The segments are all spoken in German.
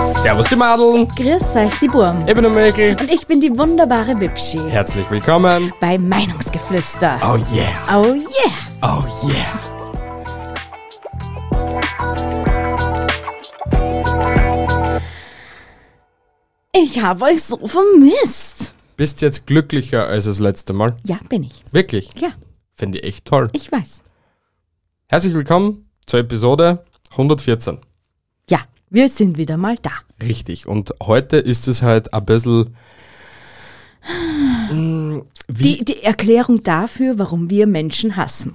Servus die Madeln, Grüß euch, die Burm. ich bin der Mäkel. Und ich bin die wunderbare Bibschi Herzlich willkommen. bei Meinungsgeflüster. Oh yeah, Oh yeah. oh yeah. Ich habe euch so vermisst. Bist jetzt glücklicher als das letzte Mal? Ja, bin ich. Wirklich? Ja, Finde ich echt toll. ich weiß. Herzlich willkommen zur Episode 114. Ja, wir sind wieder mal da. Richtig. Und heute ist es halt ein bisschen. Wie Die, die Erklärung dafür, warum wir Menschen hassen.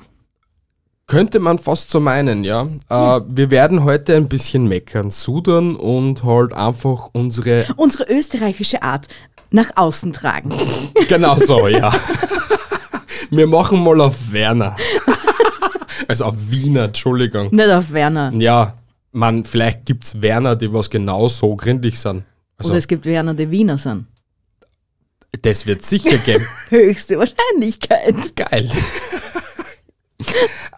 könnte man fast so meinen, ja? Äh, wir werden heute ein bisschen meckern, sudern und halt einfach unsere. Unsere österreichische Art nach außen tragen. Genau so, ja. Wir machen mal auf Werner. Also auf Wiener, Entschuldigung. Nicht auf Werner. Ja, man, vielleicht gibt's Werner, die was genau so gründlich sind. Also, Oder es gibt Werner, die Wiener sind. das wird sicher geben. Höchste Wahrscheinlichkeit. Geil.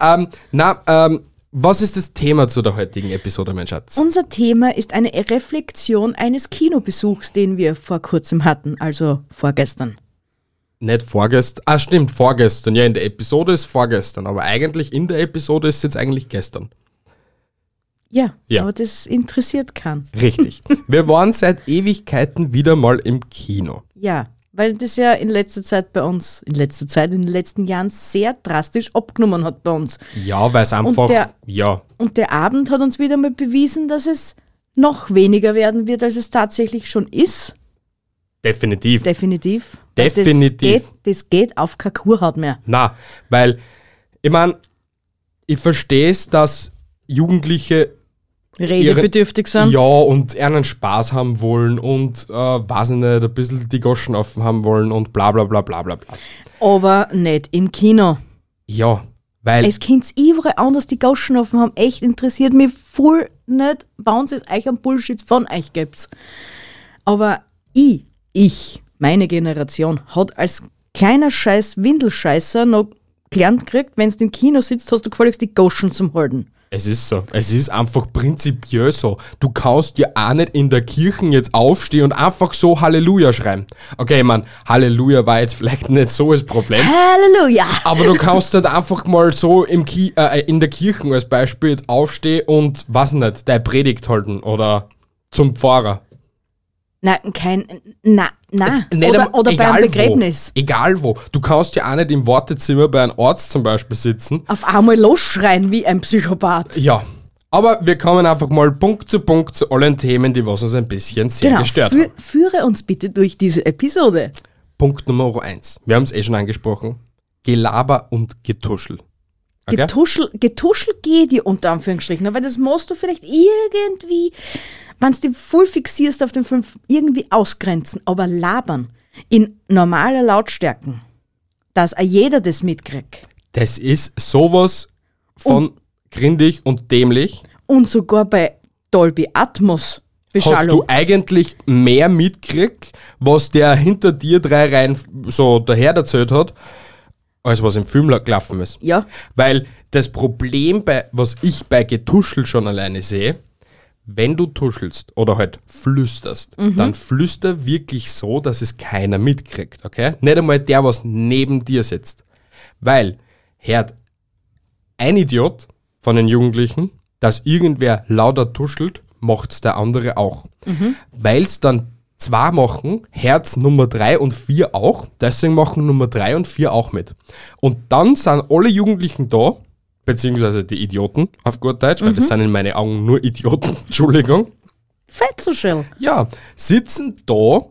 ähm, na, ähm, was ist das Thema zu der heutigen Episode, mein Schatz? Unser Thema ist eine Reflexion eines Kinobesuchs, den wir vor kurzem hatten, also vorgestern. Nicht vorgestern. Ah, stimmt, vorgestern. Ja, in der Episode ist vorgestern, aber eigentlich in der Episode ist jetzt eigentlich gestern. Ja, Ja. aber das interessiert keinen. Richtig. Wir waren seit Ewigkeiten wieder mal im Kino. Ja, weil das ja in letzter Zeit bei uns, in letzter Zeit, in den letzten Jahren sehr drastisch abgenommen hat bei uns. Ja, weil es einfach. der- ja, Und der Abend hat uns wieder mal bewiesen, dass es noch weniger werden wird, als es tatsächlich schon ist. definitiv. Definitiv. Definitiv. Das geht, das geht auf keine Kurhaut mehr. Na, weil, ich meine, ich verstehe es, dass Jugendliche Redebedürftig sind. ja und einen Spaß haben wollen und, äh, weiß ich nicht, ein bisschen die Goschen offen haben wollen und bla bla bla bla bla bla. Aber nicht im Kino. Ja, weil, Es kennt's überall anders, die Gauschen offen haben. Echt interessiert mich voll nicht, wann es euch ein Bullshit von euch gibt. Aber ich, ich, meine Generation, hat als kleiner Scheiß Windelscheißer noch gelernt gekriegt, wenn du im Kino sitzt, hast du gefälligst die Gauschen zum Halten. Es ist so, es ist einfach prinzipiell so. Du kannst ja auch nicht in der Kirche jetzt aufstehen und einfach so Halleluja schreien. Okay, man, Halleluja war jetzt vielleicht nicht so das Problem. Halleluja! Aber du kannst halt einfach mal so im Ki äh, in der Kirche als Beispiel jetzt aufstehen und, was nicht, deine Predigt halten oder zum Pfarrer. Nein, kein, na, na. Nicht Oder, oder beim egal Begräbnis. Wo, egal wo. Du kannst ja auch nicht im Wartezimmer bei einem Arzt zum Beispiel sitzen. Auf einmal losschreien wie ein Psychopath. Ja. Aber wir kommen einfach mal Punkt zu Punkt zu allen Themen, die was uns ein bisschen sehr Genau, gestört haben. führe uns bitte durch diese Episode. Punkt Nummer eins. Wir haben es eh schon angesprochen. Gelaber und Getuschel. Okay? Getuschel, Getuschel geht dir unter Anführungsstrichen, aber das musst du vielleicht irgendwie, wenn du dich voll fixierst auf den Film, irgendwie ausgrenzen, aber labern in normaler Lautstärken, dass auch jeder das mitkriegt das ist sowas von grindig und dämlich. und sogar bei Dolby Atmos Hast du Beschallung. eigentlich mehr mitkriegt, was der hinter dir drei Reihen so daher erzählt hat, als was im Film la- gelaufen ist? Ja, Weil das Problem, bei, was ich bei Getuschel schon alleine sehe, wenn du tuschelst oder halt flüsterst, dann flüster wirklich so, dass es keiner mitkriegt, okay? Nicht einmal der, was neben dir sitzt. Weil, hört ein Idiot von den Jugendlichen, dass irgendwer lauter tuschelt, macht's der andere auch. Weil's dann zwei machen, Herz Nummer drei und vier auch, deswegen machen Nummer drei und vier auch mit. Und dann sind alle Jugendlichen da, beziehungsweise die Idioten, auf gut Deutsch, weil das sind in meinen Augen nur Idioten, Entschuldigung, Fetzelschell. ja, sitzen da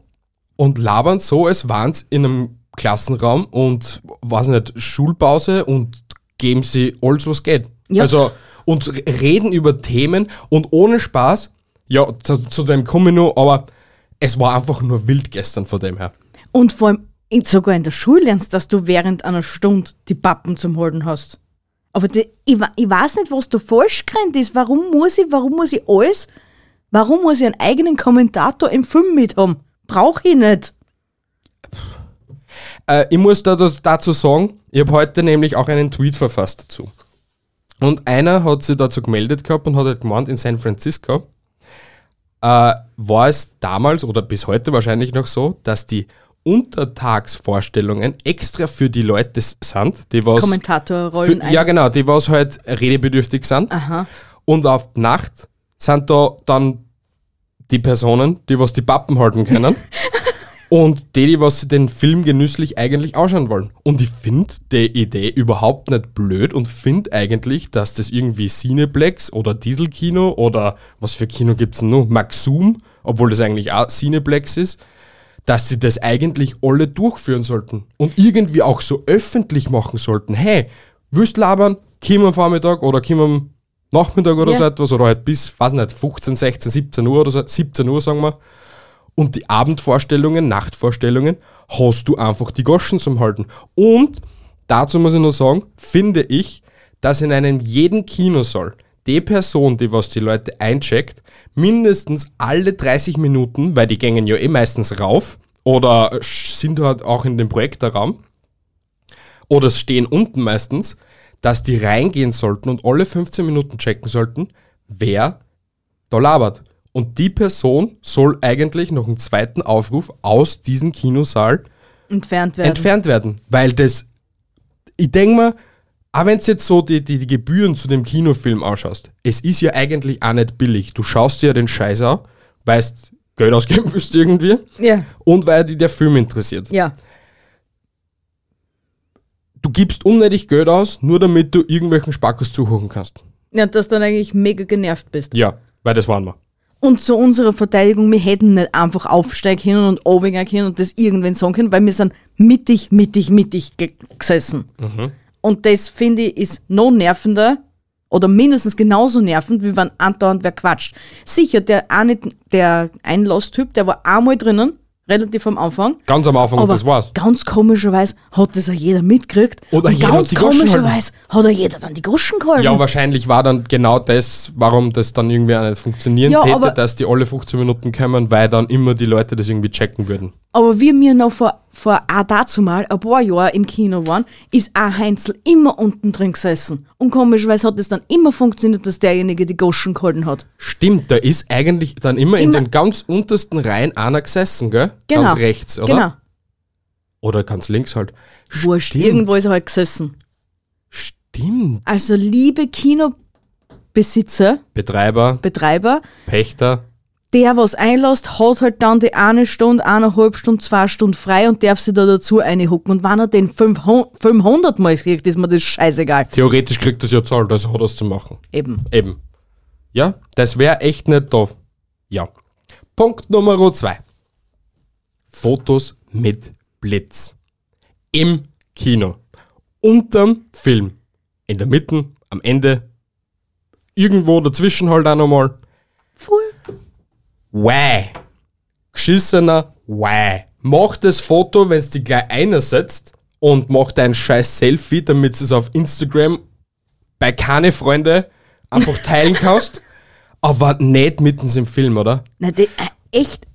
und labern so, als wären sie in einem Klassenraum und, weiß nicht, Schulpause und geben sie alles, was geht. Ja. Also, und reden über Themen und ohne Spaß, ja, zu, zu dem komme ich noch, aber es war einfach nur wild gestern von dem her. Und vor allem sogar in der Schule lernst, dass du während einer Stunde die Pappen zum Halten hast. Aber die, ich, ich weiß nicht, was da falsch gerannt ist. Warum muss ich, warum muss ich alles, warum muss ich einen eigenen Kommentator im Film mit haben? Brauche ich nicht. Äh, ich muss da das, dazu sagen, Ich habe heute nämlich auch einen Tweet verfasst dazu. Und einer hat sich dazu gemeldet gehabt und hat halt gemeint, in San Francisco äh, war es damals oder bis heute wahrscheinlich noch so, dass die Untertagsvorstellungen extra für die Leute sind, die was Kommentatorrollen für, ja genau, die was halt redebedürftig sind. Aha. Und auf die Nacht sind da dann die Personen, die was die Pappen halten können. und die, die was sie den Film genüsslich eigentlich anschauen wollen. Und ich finde die Idee überhaupt nicht blöd und finde eigentlich, dass das irgendwie Cineplex oder Dieselkino oder was für Kino gibt es noch? Maxum, obwohl das eigentlich auch Cineplex ist, dass sie das eigentlich alle durchführen sollten und irgendwie auch so öffentlich machen sollten. Hey, willst labern? Komm am Vormittag oder komm am Nachmittag oder Ja. so etwas oder halt bis, weiß nicht, 15, 16, 17 Uhr oder so, 17 Uhr sagen wir. Und die Abendvorstellungen, Nachtvorstellungen, hast du einfach die Goschen zum Halten. Und dazu muss ich nur sagen, finde ich, dass in einem jeden Kinosaal die Person, die was die Leute eincheckt, mindestens alle 30 Minuten, weil die gängen ja eh meistens rauf oder sind halt auch in dem Projektorraum oder stehen unten meistens, dass die reingehen sollten und alle 15 Minuten checken sollten, wer da labert. Und die Person soll eigentlich noch einen zweiten Aufruf aus diesem Kinosaal Entfernt werden. entfernt werden. Weil das, ich denke mal, auch wenn du jetzt so die, die, die Gebühren zu dem Kinofilm anschaust, es ist ja eigentlich auch nicht billig. Du schaust dir ja den Scheiß an, weißt, Geld ausgeben willst irgendwie ja, und weil dich der Film interessiert. ja. Du gibst unnötig Geld aus, nur damit du irgendwelchen Spackos zuhören kannst. Ja, dass du dann eigentlich mega genervt bist. Ja, weil das waren wir. Und zu unserer Verteidigung, wir hätten nicht einfach aufsteigen können und oben können und das irgendwann sagen können, weil wir sind mittig, mittig, mittig ge gesessen. Und das, finde ich, ist noch nervender oder mindestens genauso nervend, wie wenn andauernd wer quatscht. Sicher, der, eine, der Einlasstyp, der war einmal drinnen, relativ am Anfang. Ganz am Anfang, Aber das war's. ganz komischerweise hat das auch jeder mitgekriegt. Oder und jeder hat ganz Goschen komischerweise hat auch jeder dann die Goschen gehalten. Ja, wahrscheinlich war dann genau das, warum das dann irgendwie auch nicht funktionieren Ja, täte, dass die alle 15 Minuten kommen, weil dann immer die Leute das irgendwie checken würden. Aber wie wir noch vor, vor auch dazu mal ein paar Jahren im Kino waren, ist auch Heinzel immer unten drin gesessen. Und komischerweise hat es dann immer funktioniert, dass derjenige die Goschen gehalten hat. Stimmt, da ist eigentlich dann immer, in Immer- den ganz untersten Reihen einer gesessen, gell? Genau. Ganz rechts, oder? Genau. Oder ganz links halt. Wurscht, Stimmt. irgendwo ist er halt gesessen. Stimmt. Also liebe Kinobesitzer, Betreiber, Betreiber, Pächter. Der was einlässt, hat halt dann die eine Stunde, eineinhalb Stunden, zwei Stunden frei und darf sich da dazu einhucken. Und wenn er den 500 500 Mal kriegt, ist mir das scheißegal. Theoretisch kriegt das ja zahlt, also hat er es zu machen. Eben. Eben. Ja, das wäre echt nicht doof. Ja. Punkt Nummer zwei. Fotos mit Blitz. Im Kino. Unterm Film. In der Mitte, am Ende. Irgendwo dazwischen halt auch nochmal. Voll. Why? Geschissener Why? Mach das Foto, wenn es die gleich einsetzt und mach dein scheiß Selfie, damit es auf Instagram bei keine Freunde einfach teilen kannst, aber nicht mitten im Film, oder? Na, die, äh, echt.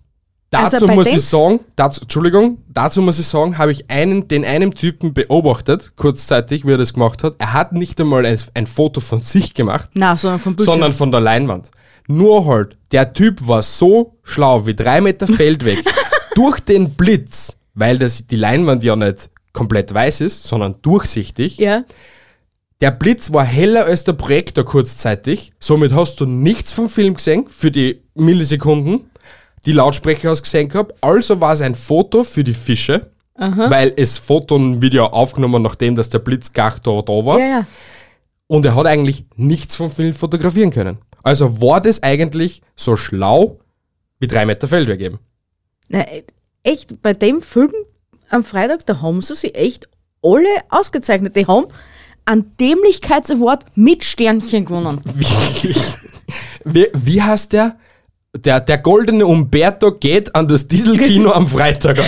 Dazu Also muss ich sagen, dazu, Entschuldigung, dazu muss ich sagen, habe ich einen, den einen Typen beobachtet, kurzzeitig, wie er das gemacht hat. Er hat nicht einmal ein, ein Foto von sich gemacht, Na, sondern Bildschirm. sondern von der Leinwand. Nur halt, der Typ war so schlau wie drei Meter Feldweg durch den Blitz, weil das, die Leinwand ja nicht komplett weiß ist, sondern durchsichtig. ja. Der Blitz war heller als der Projektor kurzzeitig, somit hast du nichts vom Film gesehen für die Millisekunden. Die Lautsprecher hast gesehen gehabt, also war es ein Foto für die Fische, weil es Foto und Video aufgenommen, nachdem dass der Blitz gar da, da war. Ja, ja. Und er hat eigentlich nichts vom Film fotografieren können. Also war das eigentlich so schlau wie drei Meter Feldweg eben. Na, echt, bei dem Film am Freitag, da haben sie sich echt alle ausgezeichnet. Die haben einen Dämlichkeitsaward mit Sternchen gewonnen. Wirklich. Wie, wie heißt der? der? Der goldene Umberto geht an das Dieselkino am Freitag.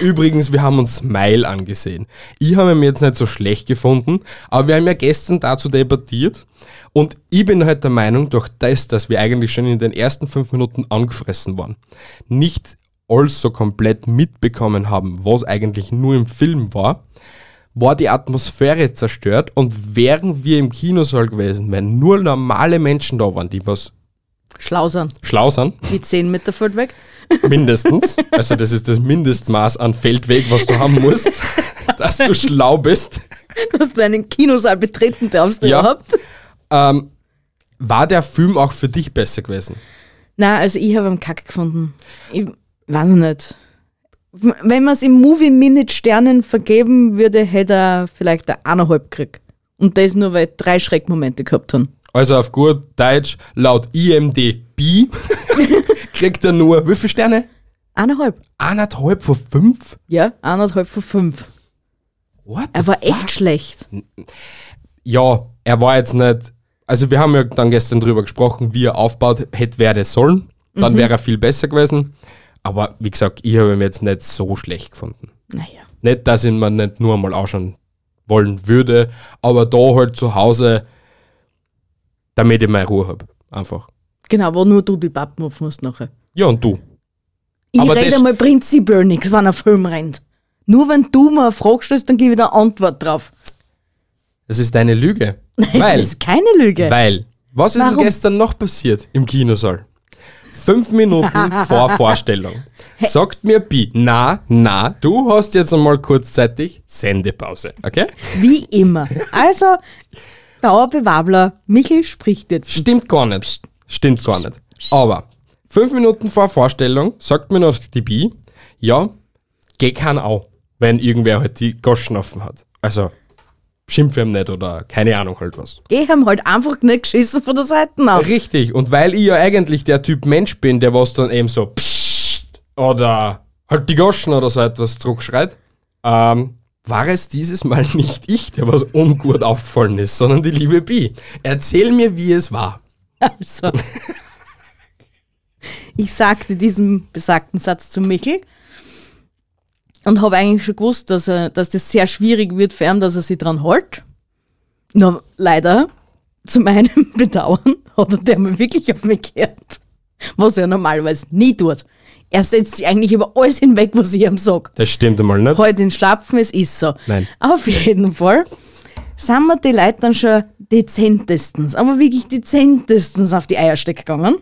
Übrigens, wir haben uns Smile angesehen. Ich habe ihn jetzt nicht so schlecht gefunden, aber wir haben ja gestern dazu debattiert und ich bin halt der Meinung, durch das, dass wir eigentlich schon in den ersten fünf Minuten angefressen waren, nicht alles so komplett mitbekommen haben, was eigentlich nur im Film war, war die Atmosphäre zerstört und wären wir im Kinosaal gewesen, wenn nur normale Menschen da waren, die was Schlausern. schlau sind, Wie 10 Meter fällt weg. mindestens, also das ist das Mindestmaß an Feldweg, was du haben musst, dass du schlau bist, Dass du einen Kinosaal betreten darfst Ja. überhaupt. Ähm, war der Film auch für dich besser gewesen? Na, also ich habe einen Kack gefunden. Ich weiß nicht. Wenn man es im Movie Minute Sternen vergeben würde, hätte er vielleicht eine eineinhalb gekriegt. Und das nur, weil drei Schreckmomente gehabt haben. Also auf gut Deutsch, laut IMDb kriegt er nur, wie viele Sterne? Eineinhalb. Eineinhalb von fünf? Ja, eineinhalb von fünf. What Er war echt schlecht. Ja, er war jetzt nicht, also wir haben ja dann gestern drüber gesprochen, wie er aufbaut hätte werde sollen. Dann wäre er viel besser gewesen. Aber wie gesagt, ich habe ihn jetzt nicht so schlecht gefunden. Naja. Nicht, dass ich ihn mir nicht nur mal anschauen wollen würde, aber da halt zu Hause, damit ich meine Ruhe habe. Einfach. Genau, wo nur du die Pappen auf musst nachher. Ja, und du? Ich Aber rede einmal prinzipiell nichts, wenn ein Film rennt. Nur wenn du mir eine Frage stellst, dann gebe ich eine Antwort drauf. Das ist eine Lüge. Das Weil, ist keine Lüge. weil, was ist denn Warum? gestern noch passiert im Kinosaal? Fünf Minuten vor Vorstellung. Sagt mir Bi, na, na, du hast jetzt einmal kurzzeitig Sendepause, okay? Wie immer. Also, Dauerbewabler, Michel spricht jetzt. Stimmt gar nicht. Stimmt gar nicht. Aber fünf Minuten vor Vorstellung sagt mir noch die Bi, ja, geh kann auch, wenn irgendwer halt die Goschen offen hat. Also, schimpf ihm nicht oder keine Ahnung halt was. Ich habe halt einfach nicht geschissen von der Seite auf. Richtig, und weil ich ja eigentlich der Typ Mensch bin, der was dann eben so Psst oder halt die Goschen oder so etwas zurückschreit, ähm, war es dieses Mal nicht ich, der was ungut aufgefallen ist, sondern die liebe Bi. Erzähl mir, wie es war. Also, ich sagte diesen besagten Satz zu Michel und habe eigentlich schon gewusst, dass, er, dass das sehr schwierig wird für ihn, dass er sich dran hält. Nur leider, zu meinem Bedauern, hat er der mal wirklich auf mich gehört. Was er normalerweise nie tut. Er setzt sich eigentlich über alles hinweg, was ich ihm sage. Das stimmt einmal nicht. Heute in Schlapfen, es ist so. Nein. Auf jeden Fall sind wir die Leute dann schon dezentestens, aber wirklich dezentestens auf die Eierstecke gegangen.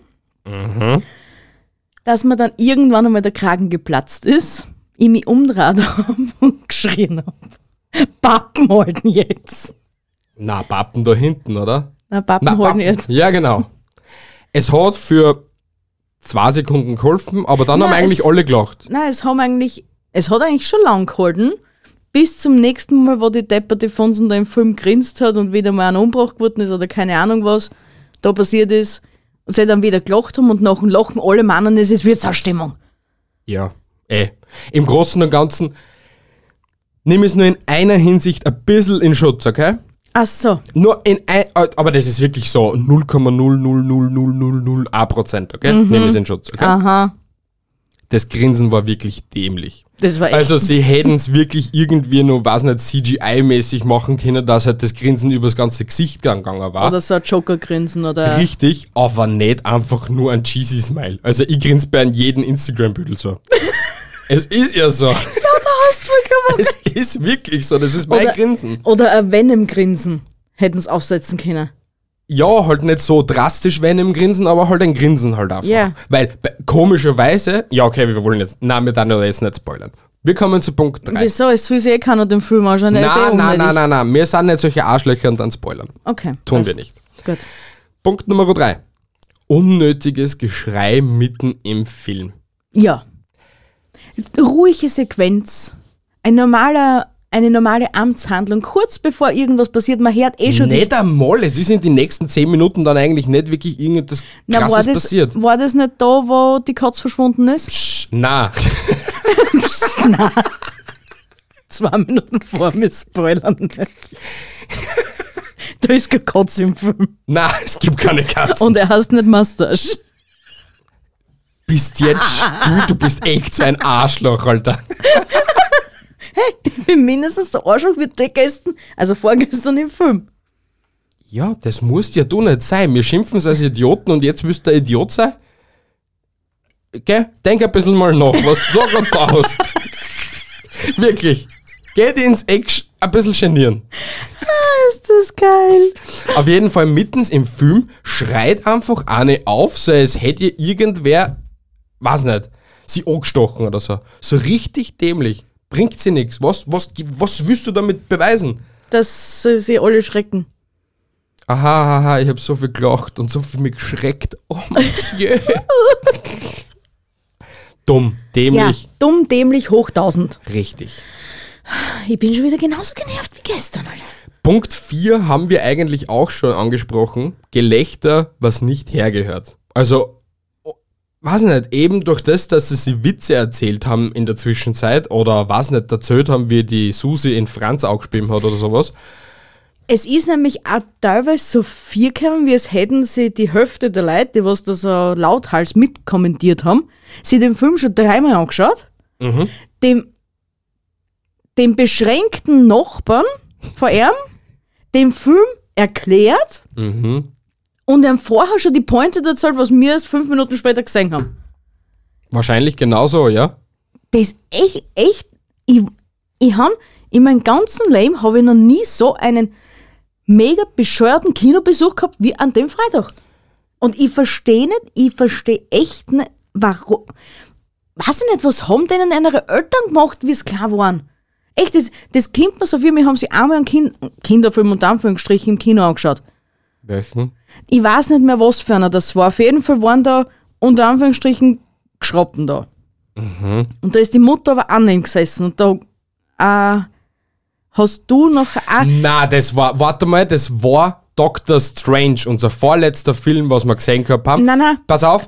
Dass mir dann irgendwann einmal der Kragen geplatzt ist, ich mich umdreht habe und geschrien habe. Pappen halten jetzt. Na, Pappen da hinten, oder? Na, Pappen Na, halten Pappen. jetzt. Ja, genau. Es hat für zwei Sekunden geholfen, aber dann Nein, haben eigentlich es- alle gelacht. Nein, es haben eigentlich, es hat eigentlich schon lang gehalten, bis zum nächsten Mal, wo die depperte Fonsen da im Film grinst hat und wieder mal ein Umbruch geworden ist oder keine Ahnung was da passiert ist. Und sie dann wieder gelacht haben und nach dem Lachen alle meinen, es ist Wirtshausstimmung. Ja, eh. Im Großen und Ganzen nimm es nur in einer Hinsicht ein bisschen in Schutz, okay? Ach so. Nur in ein, aber das ist wirklich so 0,0000001 Prozent, okay? Mhm. Nimm es in Schutz, okay? Aha. Das Grinsen war wirklich dämlich. Das war echt. Also sie hätten es wirklich irgendwie nur, weiß nicht, CGI-mäßig machen können, dass halt das Grinsen übers ganze Gesicht gegangen war. oder so ein Joker-Grinsen oder. Richtig, aber nicht einfach nur ein cheesy Smile. Also ich grinse bei jeden Instagram-Büdel so. Es ist ja so. es ist wirklich so, das ist mein Oder- Grinsen. Oder ein Venom-Grinsen hätten es aufsetzen können. Ja, halt nicht so drastisch wenn im Grinsen, aber halt ein Grinsen halt einfach. Ja. Weil komischerweise, ja okay, wir wollen jetzt, nein, wir dann jetzt nicht spoilern. Wir kommen zu Punkt 3. Wieso? Es soll sich eh keiner den Film anschauen. der eh Nein, nein, nein, nein, nein, wir sind nicht solche Arschlöcher und dann spoilern. Okay. Tun wir nicht. Gut. Punkt Nummer 3. Unnötiges Geschrei mitten im Film. Ja. Ruhige Sequenz. Ein normaler, eine normale Amtshandlung. Kurz bevor irgendwas passiert, man hört eh schon die Nicht einmal, es ist in den nächsten 10 Minuten dann eigentlich nicht wirklich irgendetwas Na, krasses das, passiert. war das nicht da, wo die Katze verschwunden ist? Psch, na, Zwei Minuten vor mir spoilern nicht. da ist keine Katze im Film. na, es gibt keine Katzen. Und er heißt nicht Mustache. Bist jetzt du, du bist echt so ein Arschloch, Alter. Ich bin mindestens der Arschloch wie die gestern, also vorgestern im Film. Ja, das musst ja du nicht sein. Wir schimpfen es als Idioten und jetzt willst du ein Idiot sein? gell, denk ein bisschen mal nach, was du da gerade da hast. Wirklich. Geht ins Eck ein bisschen genieren. Ist das geil. Auf jeden Fall mittens im Film schreit einfach eine auf, so als hätte ihr irgendwer, weiß nicht, sie angestochen oder so. So richtig dämlich. Bringt sie nichts. Was, was, was willst du damit beweisen? Dass sie alle schrecken. Aha, aha, ich habe so viel gelacht und so viel mich geschreckt. Oh mein Dieu. Dumm, Ja, dämlich, dumm, dämlich, hoch 1000. richtig. Ich bin schon wieder genauso genervt wie gestern, Alter. Punkt 4 haben wir eigentlich auch schon angesprochen. Gelächter, was nicht hergehört. Also, weiß nicht, eben durch das, dass sie sich Witze erzählt haben in der Zwischenzeit oder weiß nicht, erzählt haben, wie die Susi in Franz auch gespielt hat oder sowas. Es ist nämlich auch teilweise so viel gekommen, wie es hätten sie die Hälfte der Leute, die was da so lauthals mitkommentiert haben, sie den Film schon dreimal angeschaut, dem, dem beschränkten Nachbarn von ihm den Film erklärt Mhm. Und ihm vorher schon die Pointe erzählt, was wir erst fünf Minuten später gesehen haben. Wahrscheinlich genauso, ja. Das ist echt, echt, ich, ich han, in meinem ganzen Leben habe ich noch nie so einen mega bescheuerten Kinobesuch gehabt wie an dem Freitag. Und ich verstehe nicht, ich verstehe echt nicht, warum. Weiß ich nicht, was haben denen ihre Eltern gemacht, wie es klar waren? Echt, das, das kommt mir so wie, wir haben sie einmal einen kind, Kinderfilm und Anführungsstrichen im Kino angeschaut. Welchen? Ich weiß nicht mehr, was für einer das war. Auf jeden Fall waren da unter Anführungsstrichen Geschrappen da. Und da ist die Mutter aber auch neben gesessen. Und da äh, hast du noch. Na, das war, warte mal, das war Doctor Strange, unser vorletzter Film, was wir gesehen gehabt haben. Nein, nein. Pass auf,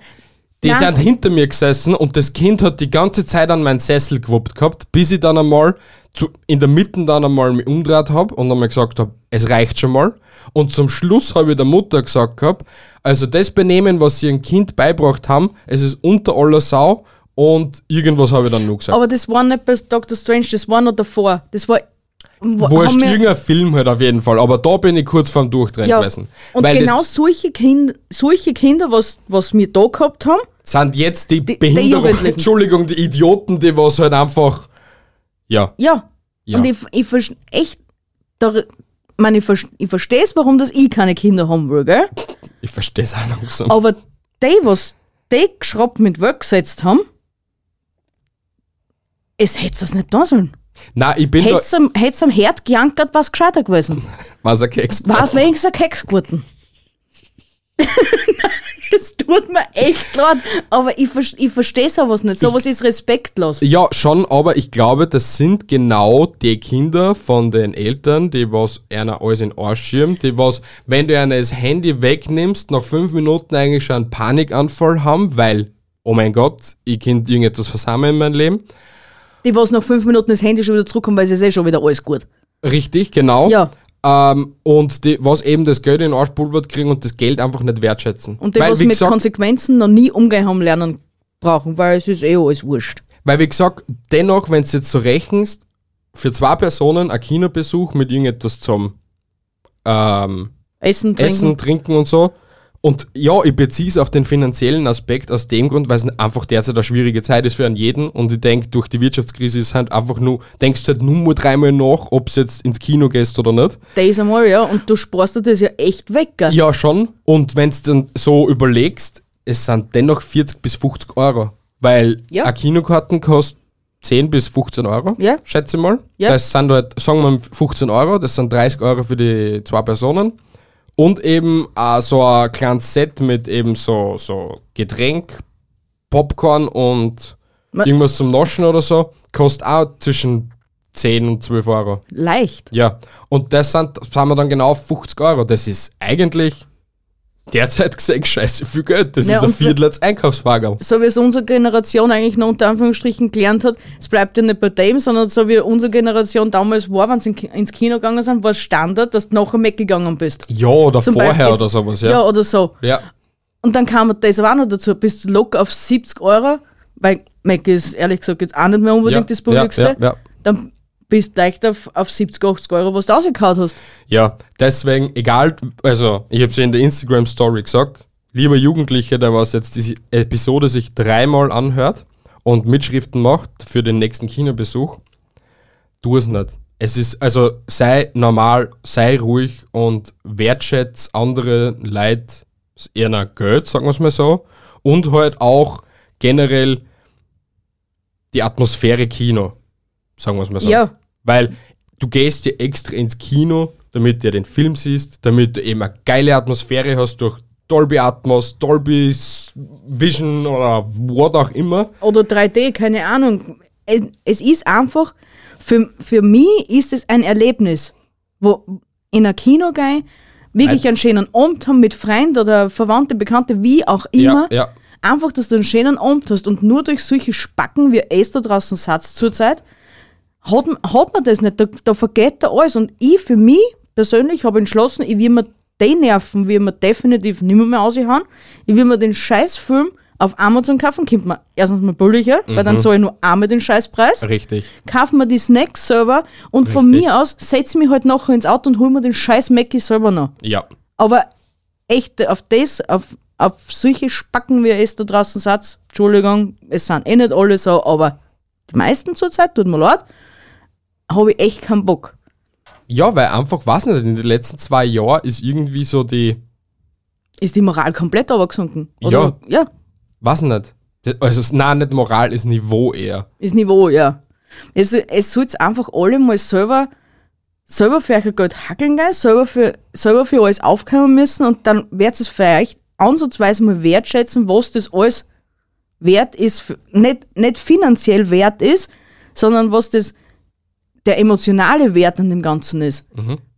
die Nein. sind hinter mir gesessen und das Kind hat die ganze Zeit an meinen Sessel gewuppt gehabt, bis ich dann einmal zu, in der Mitte dann einmal mich umdreht habe und einmal gesagt habe, es reicht schon mal. Und zum Schluss habe ich der Mutter gesagt gehabt, also das Benehmen, was sie ihrem Kind beibracht haben, es ist unter aller Sau und irgendwas habe ich dann noch gesagt. Aber das war nicht bei Doctor Strange, das war noch davor. Das war. wa- Wurscht, irgendein Film halt auf jeden Fall, aber da bin ich kurz vorm Durchdrehen ja. gewesen. Und genau solche, kind, solche Kinder, was, was wir da gehabt haben, sind jetzt die, die Behinderung, Jugendlichen. Entschuldigung, die Idioten, die was halt einfach, ja, ja. Ja. Und ich, ich verstehe echt. Da, meine, ich, vers- ich verstehe es, warum das ich keine Kinder haben will, gell? ich verstehe es auch langsam. Aber die, was die geschraubt mit weggesetzt haben, es hätte es nicht da sollen. Nein, ich bin Hätte es am, hätt's am Herd gejankert, was gescheiter gewesen. da, was ein Keks. War es wenigstens ein Keks geworden. Es tut mir echt leid, aber ich, ich verstehe sowas nicht. Sowas ist respektlos. Ja, schon, aber ich glaube, das sind genau die Kinder von den Eltern, die was einer alles in den Arsch schirmen, die was, wenn du einer das Handy wegnimmst, nach fünf Minuten eigentlich schon einen Panikanfall haben, weil, oh mein Gott, ich könnte irgendetwas versammeln in meinem Leben. Die, was nach fünf Minuten das Handy schon wieder zurückkommen, weil sie eh schon wieder alles gut. Richtig, genau. Ja. Ähm, und die, was eben das Geld in den Arsch pulvert kriegen und das Geld einfach nicht wertschätzen. Und die, weil, was mit gesagt, Konsequenzen noch nie umgehen haben lernen brauchen, weil es ist eh alles wurscht. Weil, wie gesagt, dennoch, wenn du jetzt so rechnest, für zwei Personen ein Kinobesuch mit irgendetwas zum ähm, Essen, trinken. Essen, Trinken und so. Und ja, ich beziehe es auf den finanziellen Aspekt aus dem Grund, weil es einfach derzeit eine schwierige Zeit ist für einen jeden. Und ich denke, durch die Wirtschaftskrise ist halt einfach nur, denkst du halt nur mal dreimal nach, ob du jetzt ins Kino gehst oder nicht. Das einmal, ja. Und du sparst dir das ja echt weg, gell? Ja, schon. Und wenn du dann so überlegst, es sind dennoch 40 bis 50 Euro. Weil Ja. eine Kinokarten kostet 10 bis 15 Euro, Ja. schätze ich mal. Ja. Das sind halt, sagen wir mal 15 Euro, das sind 30 Euro für die zwei Personen. Und eben auch so ein kleines Set mit eben so, so Getränk, Popcorn und Ma- irgendwas zum Naschen oder so, kostet auch zwischen 10 und 12 Euro. Leicht. Ja, und das sind, sind wir dann genau auf 50 Euro. Das ist eigentlich derzeit gesehen scheiße viel Geld. Das Ja, ist ein Viertel als Einkaufswagen. So wie es unsere Generation eigentlich noch unter Anführungsstrichen gelernt hat, es bleibt ja nicht bei dem, sondern so wie unsere Generation damals war, wenn sie ins Kino gegangen sind, war es Standard, dass du nachher weggegangen bist. Ja, oder Zum vorher Beispiel oder sowas, Ja. ja. oder so. Ja. Und dann kam das aber auch noch dazu, bist du locker auf 70 Euro, weil Mac ist ehrlich gesagt jetzt auch nicht mehr unbedingt ja, das billigste, Ja, ja, ja. dann bist du leicht auf, auf 70, 80 Euro, was du rausgehauen hast. ja, deswegen, egal, also ich habe es ja in der Instagram-Story gesagt, lieber Jugendliche, der was jetzt diese Episode sich dreimal anhört und Mitschriften macht für den nächsten Kinobesuch, tu es nicht. Es ist, also sei normal, sei ruhig und wertschätze andere Leute eher nach Geld, sagen wir es mal so. Und halt auch generell die Atmosphäre Kino, sagen wir es mal so. Ja. Weil du gehst ja extra ins Kino, damit du den Film siehst, damit du eben eine geile Atmosphäre hast durch Dolby Atmos, Dolby Vision oder what auch immer. Oder 3D, keine Ahnung. Es, es ist einfach, für, für mich ist es ein Erlebnis, wo in ein Kino gehe, wirklich einen schönen Abend haben mit Freunden oder Verwandte, Bekannte, wie auch immer. Ja, ja. Einfach, dass du einen schönen Abend hast und nur durch solche Spacken, wie es da draußen Satz zurzeit, hat, hat man das nicht. Da, da vergeht da alles. Und ich für mich persönlich habe entschlossen, ich will mir den Nerven, will mir definitiv nicht mehr, mehr aushauen. Ich will mir den Scheißfilm auf Amazon kaufen, kommt mir erstens mal billiger, weil dann zahle ich nur einmal den Scheißpreis. Richtig. Kaufen mir die Snacks selber und von Richtig. mir aus setze mich halt nachher ins Auto und hol mir den scheiß Mackie selber noch. Ja. Aber echt, auf das, auf, auf solche Spacken, wie es da draußen sagt, Entschuldigung, es sind eh nicht alle so, aber die meisten zurzeit, tut mir leid, habe ich echt keinen Bock. Ja, weil einfach, weiß nicht, in den letzten zwei Jahren ist irgendwie so die, Ist die Moral komplett runtergesunken? Oder? Ja. weiß nicht. Also, nein, nicht Moral, ist Niveau eher. ist Niveau, ja. Es, es soll einfach alle mal selber, selber für euer Geld hackeln gehen, selber für, selber für alles aufkommen müssen und dann werdet es vielleicht ansatzweise mal wertschätzen, was das alles wert ist, nicht, nicht finanziell wert ist, sondern was das der emotionale Wert an dem Ganzen ist.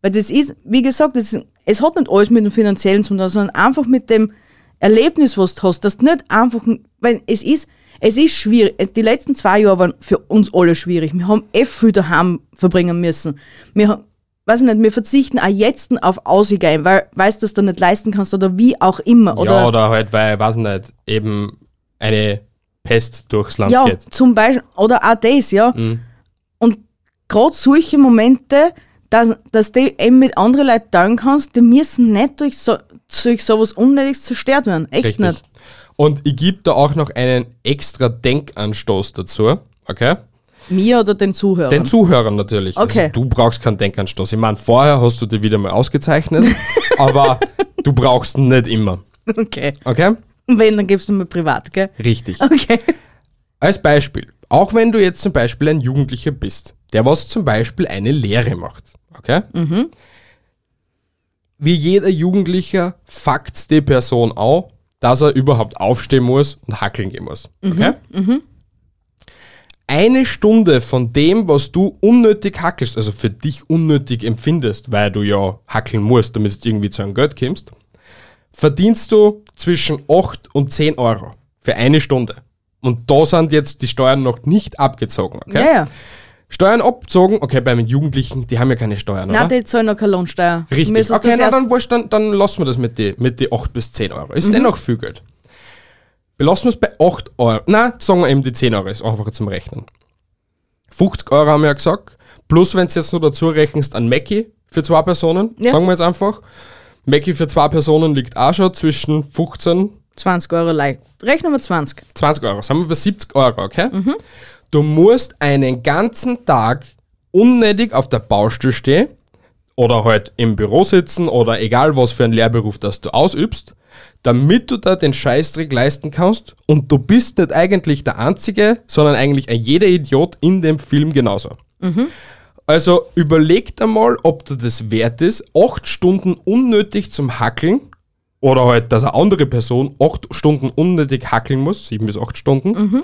Weil das ist, wie gesagt, das, es hat nicht alles mit dem Finanziellen zu tun, sondern einfach mit dem Erlebnis, was du hast. Dass du nicht einfach, weil es ist, es ist schwierig. Die letzten zwei Jahre waren für uns alle schwierig. Wir haben eh viel daheim verbringen müssen. Wir haben, weiß ich nicht, wir verzichten auch jetzt auf Ausgehen, weil weißt, dass du nicht leisten kannst oder wie auch immer. Oder, ja, oder halt, weil, weiß nicht, eben eine Pest durchs Land Ja, geht. zum Beispiel, oder auch das, ja. Mhm. Gerade solche Momente, dass, dass du eben mit anderen Leuten teilen kannst, die müssen nicht durch, so, durch sowas Unnötiges zerstört werden. Echt Richtig. nicht. Und ich gebe da auch noch einen extra Denkanstoß dazu, okay? Mir oder den Zuhörern. Den Zuhörern natürlich. Okay. Also, du brauchst keinen Denkanstoß. Ich meine, vorher hast du dich wieder mal ausgezeichnet, aber du brauchst ihn nicht immer, okay. okay? Wenn, dann gibst du mir privat, gell? Richtig. Okay. Als Beispiel, auch wenn du jetzt zum Beispiel ein Jugendlicher bist, der was zum Beispiel eine Lehre macht, okay? Wie jeder Jugendlicher fuckt die Person auch, dass er überhaupt aufstehen muss und hackeln gehen muss, okay? Eine Stunde von dem, was du unnötig hackelst, also für dich unnötig empfindest, weil du ja hackeln musst, damit du irgendwie zu einem Geld kommst, verdienst du zwischen 8 und 10 Euro für eine Stunde. Und da sind jetzt die Steuern noch nicht abgezogen, okay? Ja, ja. Steuern abgezogen, okay, bei den Jugendlichen, die haben ja keine Steuern, Nein, oder? die zahlen noch keine Lohnsteuer. Richtig. Müsstest Okay, na, dann, wurscht, dann, dann lassen wir das mit die, mit die 8 bis 10 Euro. Mhm. Ist dennoch viel Geld. Belassen wir es bei 8 Euro. Nein, sagen wir eben die 10 Euro, ist einfacher zum Rechnen. 50 Euro haben wir ja gesagt. Plus, wenn du jetzt noch dazu rechnest, an Mackie für zwei Personen, Ja. sagen wir jetzt einfach. Mackie für zwei Personen liegt auch schon zwischen 15 20 Euro leicht. Rechnen wir 20. 20 Euro, sind wir bei 70 Euro, okay? Du musst einen ganzen Tag unnötig auf der Baustelle stehen oder halt im Büro sitzen oder egal was für einen Lehrberuf das du ausübst, damit du da den Scheißdreck leisten kannst und du bist nicht eigentlich der Einzige, sondern eigentlich jeder Idiot in dem Film genauso. Also überleg dir mal, ob dir das wert ist, acht Stunden unnötig zum Hackeln oder halt, dass eine andere Person acht Stunden unnötig hackeln muss, sieben bis acht Stunden,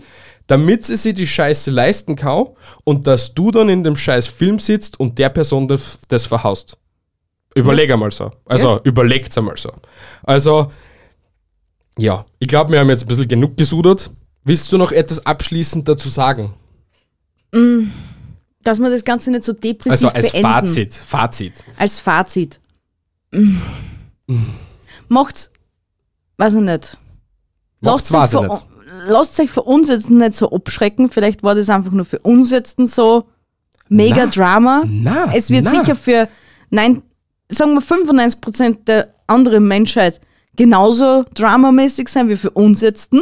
damit sie sich die Scheiße leisten kann und dass du dann in dem scheiß Film sitzt und der Person das, das verhaust. Überleg einmal so. Also überlegt's einmal so. Also, ja, ich glaube, wir haben jetzt ein bisschen genug gesudert. Willst du noch etwas abschließend dazu sagen? Dass wir das Ganze nicht so depressiv Also als beenden. Fazit, Fazit. Als Fazit. Macht's, weiß ich nicht. Lasst euch, von, lasst euch von uns jetzt nicht so abschrecken. Vielleicht war das einfach nur für uns jetzt so mega Na, Drama. na, es wird na. sicher für, nein, sagen wir 95% der anderen Menschheit genauso dramamäßig sein wie für uns jetzt.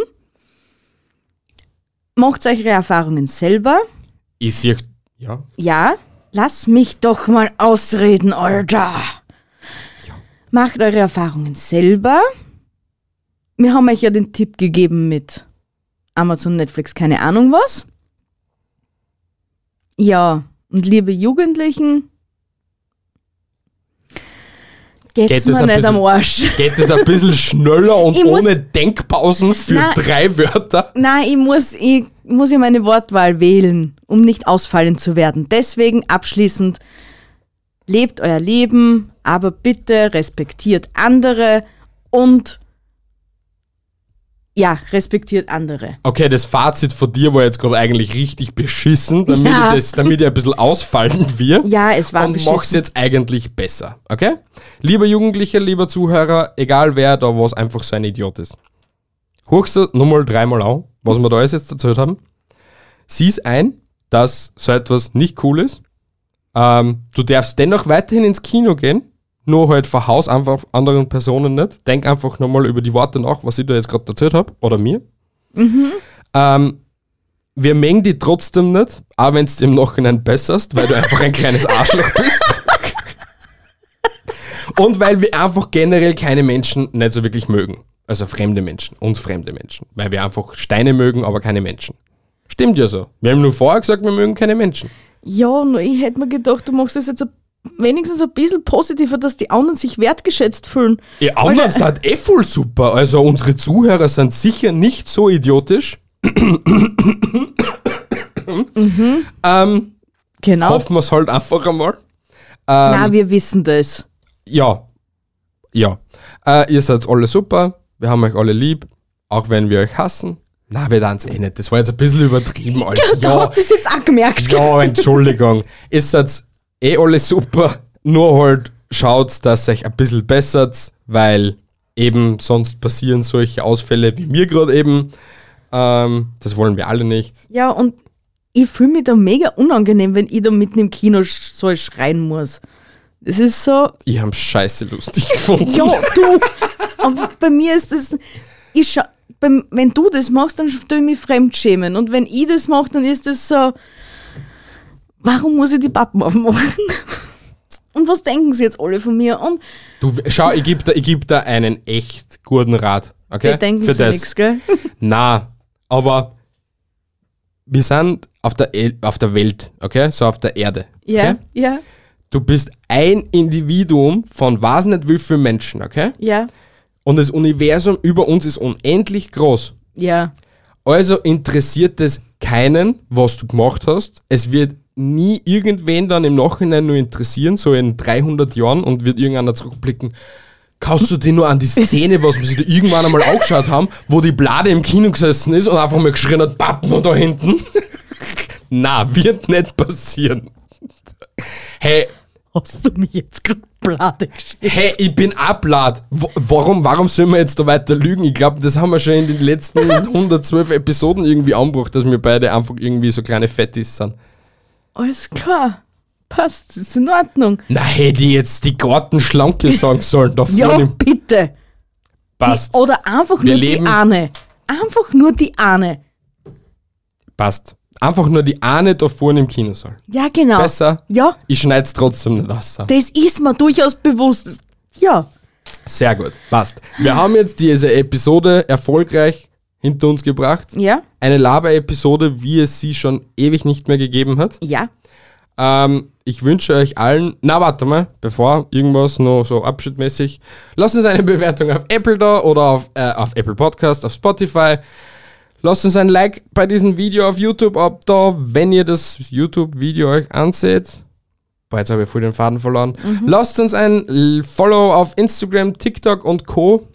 Macht eure Erfahrungen selber. Ich sehe, ja, Ja, lass mich doch mal ausreden, Alter. Macht eure Erfahrungen selber. Wir haben euch ja den Tipp gegeben mit Amazon, Netflix, keine Ahnung was. Ja, und liebe Jugendlichen, geht's Geht es mir ein nicht am bisschen- Arsch. geht es ein bisschen schneller und muss- ohne Denkpausen für Nein. drei Wörter? Nein, ich muss, ich muss ja meine Wortwahl wählen, um nicht ausfallend zu werden. Deswegen abschließend, lebt euer Leben, aber bitte respektiert andere und ja, respektiert andere. Okay, das Fazit von dir war jetzt gerade eigentlich richtig beschissen, damit, Ja. ich, das, damit ich ein bisschen ausfallend wird. Ja, es war und beschissen. mach's jetzt eigentlich besser, okay? Lieber Jugendlicher, lieber Zuhörer, egal wer da was einfach so ein Idiot ist. Hochst du nochmal dreimal an, was wir da alles jetzt erzählt haben. Sieh's ein, dass so etwas nicht cool ist. Ähm, du darfst dennoch weiterhin ins Kino gehen, nur halt verhaus einfach anderen Personen nicht. Denk einfach nochmal über die Worte nach, was ich da jetzt gerade erzählt habe, oder mir. Ähm, wir mengen die trotzdem nicht, auch wenn du im Nachhinein besserst, weil du einfach ein kleines Arschloch bist. Und weil wir einfach generell keine Menschen nicht so wirklich mögen. Also fremde Menschen, uns fremde Menschen. Weil wir einfach Steine mögen, aber keine Menschen. Stimmt ja so. Wir haben nur vorher gesagt, wir mögen keine Menschen. Ja, nur ich hätte mir gedacht, du machst das jetzt ein, wenigstens ein bisschen positiver, dass die anderen sich wertgeschätzt fühlen. Ihr anderen seid eh voll super. Also unsere Zuhörer sind sicher nicht so idiotisch. ähm, Genau. hoffen wir es halt einfach einmal. Na, wir wissen das. Ja. Ja. Äh, ihr seid alle super. Wir haben euch alle lieb. Auch wenn wir euch hassen. Na, wir tanzen eh nicht. Das war jetzt ein bisschen übertrieben. Du Ja, hast das jetzt auch gemerkt. ja, Entschuldigung. Ihr seid eh alle super. Nur halt schaut, dass euch ein bisschen bessert, weil eben sonst passieren solche Ausfälle wie mir gerade eben. Ähm, das wollen wir alle nicht. Ja, und ich fühle mich da mega unangenehm, wenn ich da mitten im Kino so schreien muss. Das ist so, Ich habe scheiße lustig gefunden. ja, du. Aber bei mir ist das, ich scha beim, wenn du das machst, dann tue ich mich fremdschämen. Und wenn ich das mache, dann ist das so, warum muss ich die Pappen aufmachen? Und was denken sie jetzt alle von mir? Und Du, schau, ich gebe da, ich geb da einen echt guten Rat. Okay? die denken Für das. nichts, gell? Na, aber wir sind auf der, El auf der Welt, okay? So auf der Erde. Ja, Okay? ja, Du bist ein Individuum von weiß nicht wie vielen Menschen, okay? ja, Und das Universum über uns ist unendlich groß. ja. Also interessiert es keinen, was du gemacht hast. Es wird nie irgendwen dann im Nachhinein nur interessieren, so in 300 Jahren und wird irgendeiner zurückblicken. Kannst du dich nur an die Szene, was wir sich da irgendwann einmal angeschaut haben, wo die Blade im Kino gesessen ist und einfach mal geschrien hat, Pappen da hinten? Na, wird nicht passieren. Hey, Hast du mich jetzt gerade Blade geschickt? Hey, ich bin ablad. Warum, warum sollen wir jetzt da weiter lügen? Ich glaube, das haben wir schon in den letzten 112 Episoden irgendwie angebracht, dass wir beide einfach irgendwie so kleine Fettis sind. Alles klar. Passt, ist in Ordnung. Na, hätte ich jetzt die Gartenschlanke sagen sollen. Da Ja, vorne bitte. passt. Die, oder einfach Wir nur leben- die eine. Einfach nur die eine. Passt. Einfach nur die eine da vorne im Kinosaal. Ja, genau. Besser. Ja, Ich schneid's trotzdem nicht aus. das ist mir durchaus bewusst. Ja, Sehr gut. Passt. Wir haben jetzt diese Episode erfolgreich hinter uns gebracht. ja, Eine Laber-Episode, wie es sie schon ewig nicht mehr gegeben hat. ja. Ähm, ich wünsche euch allen, na warte mal, bevor irgendwas noch so abschnittmäßig, lasst uns eine Bewertung auf Apple da oder auf, äh, auf Apple Podcast, auf Spotify. Lasst uns ein Like bei diesem Video auf YouTube ab da, wenn ihr das YouTube-Video euch anseht. Boah, jetzt habe ich voll den Faden verloren. Lasst uns ein Follow auf Instagram, TikTok und Co.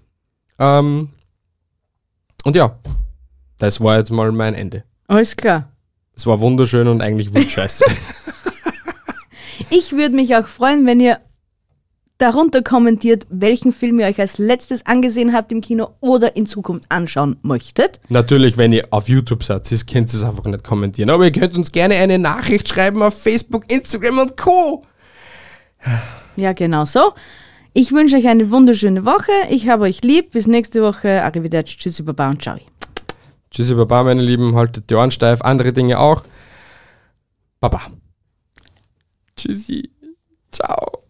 Ähm, und ja, das war jetzt mal mein Ende. Alles klar. Es war wunderschön und eigentlich wundscheiße. Ich würde mich auch freuen, wenn ihr darunter kommentiert, welchen Film ihr euch als letztes angesehen habt im Kino oder in Zukunft anschauen möchtet. Natürlich, wenn ihr auf YouTube seid, könnt ihr es einfach nicht kommentieren. Aber ihr könnt uns gerne eine Nachricht schreiben auf Facebook, Instagram und Co. Ja, genau so. Ich wünsche euch eine wunderschöne Woche. Ich habe euch lieb. Bis nächste Woche. Arrivederci, tschüssi, baba und ciao. Tschüssi, Baba, meine Lieben. Haltet die Ohren steif. Andere Dinge auch. Baba. Tschüssi. Ciao.